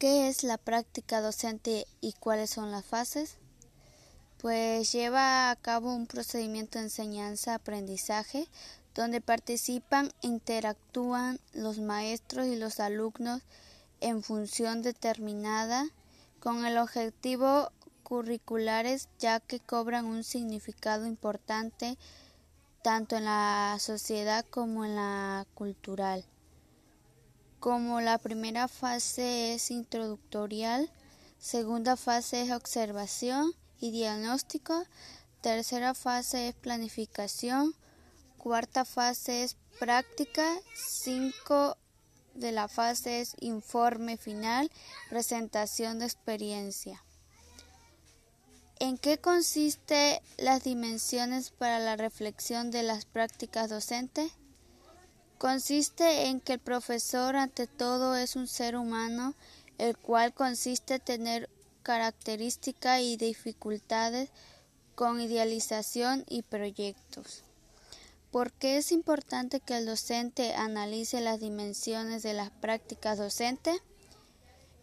¿Qué es la práctica docente y cuáles son las fases? Pues lleva a cabo un procedimiento de enseñanza-aprendizaje donde participan e interactúan los maestros y los alumnos en función determinada con el objetivo curriculares ya que cobran un significado importante tanto en la sociedad como en la cultural. Como la primera fase es introductorial, segunda fase es observación y diagnóstico, tercera fase es planificación, cuarta fase es práctica, cinco de la fase es informe final, presentación de experiencia. ¿En qué consiste las dimensiones para la reflexión de las prácticas docentes? Consiste en que el profesor ante todo es un ser humano, el cual consiste en tener características y dificultades con idealización y proyectos. ¿Por qué es importante que el docente analice las dimensiones de las prácticas docentes?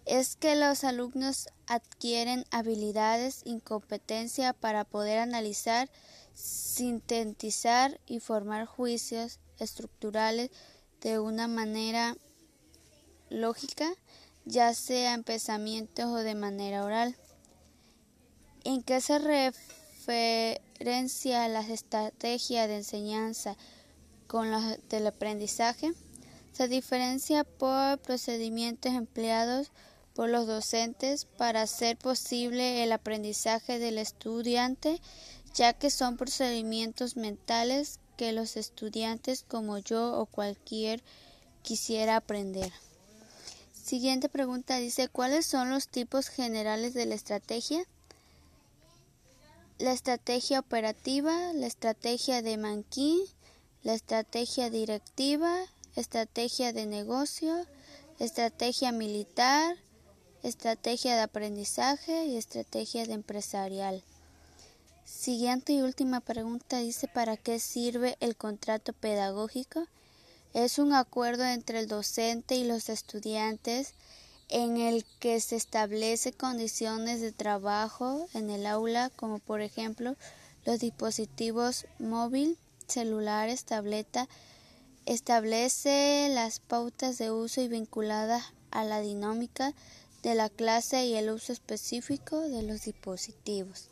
es que los alumnos adquieren habilidades y competencia para poder analizar, sintetizar y formar juicios estructurales de una manera lógica, ya sea en pensamientos o de manera oral. ¿En qué se referencia la estrategia de enseñanza con la del aprendizaje? Se diferencia por procedimientos empleados por los docentes para hacer posible el aprendizaje del estudiante, ya que son procedimientos mentales que los estudiantes como yo o cualquier quisiera aprender. Siguiente pregunta dice, ¿cuáles son los tipos generales de la estrategia? La estrategia operativa, la estrategia de manquín, la estrategia directiva, estrategia de negocio, estrategia militar, estrategia de aprendizaje y estrategia de empresarial. Siguiente y última pregunta dice ¿para qué sirve el contrato pedagógico? Es un acuerdo entre el docente y los estudiantes en el que se establece condiciones de trabajo en el aula como por ejemplo los dispositivos móvil, celulares, tableta, establece las pautas de uso y vinculadas a la dinámica de la clase y el uso específico de los dispositivos.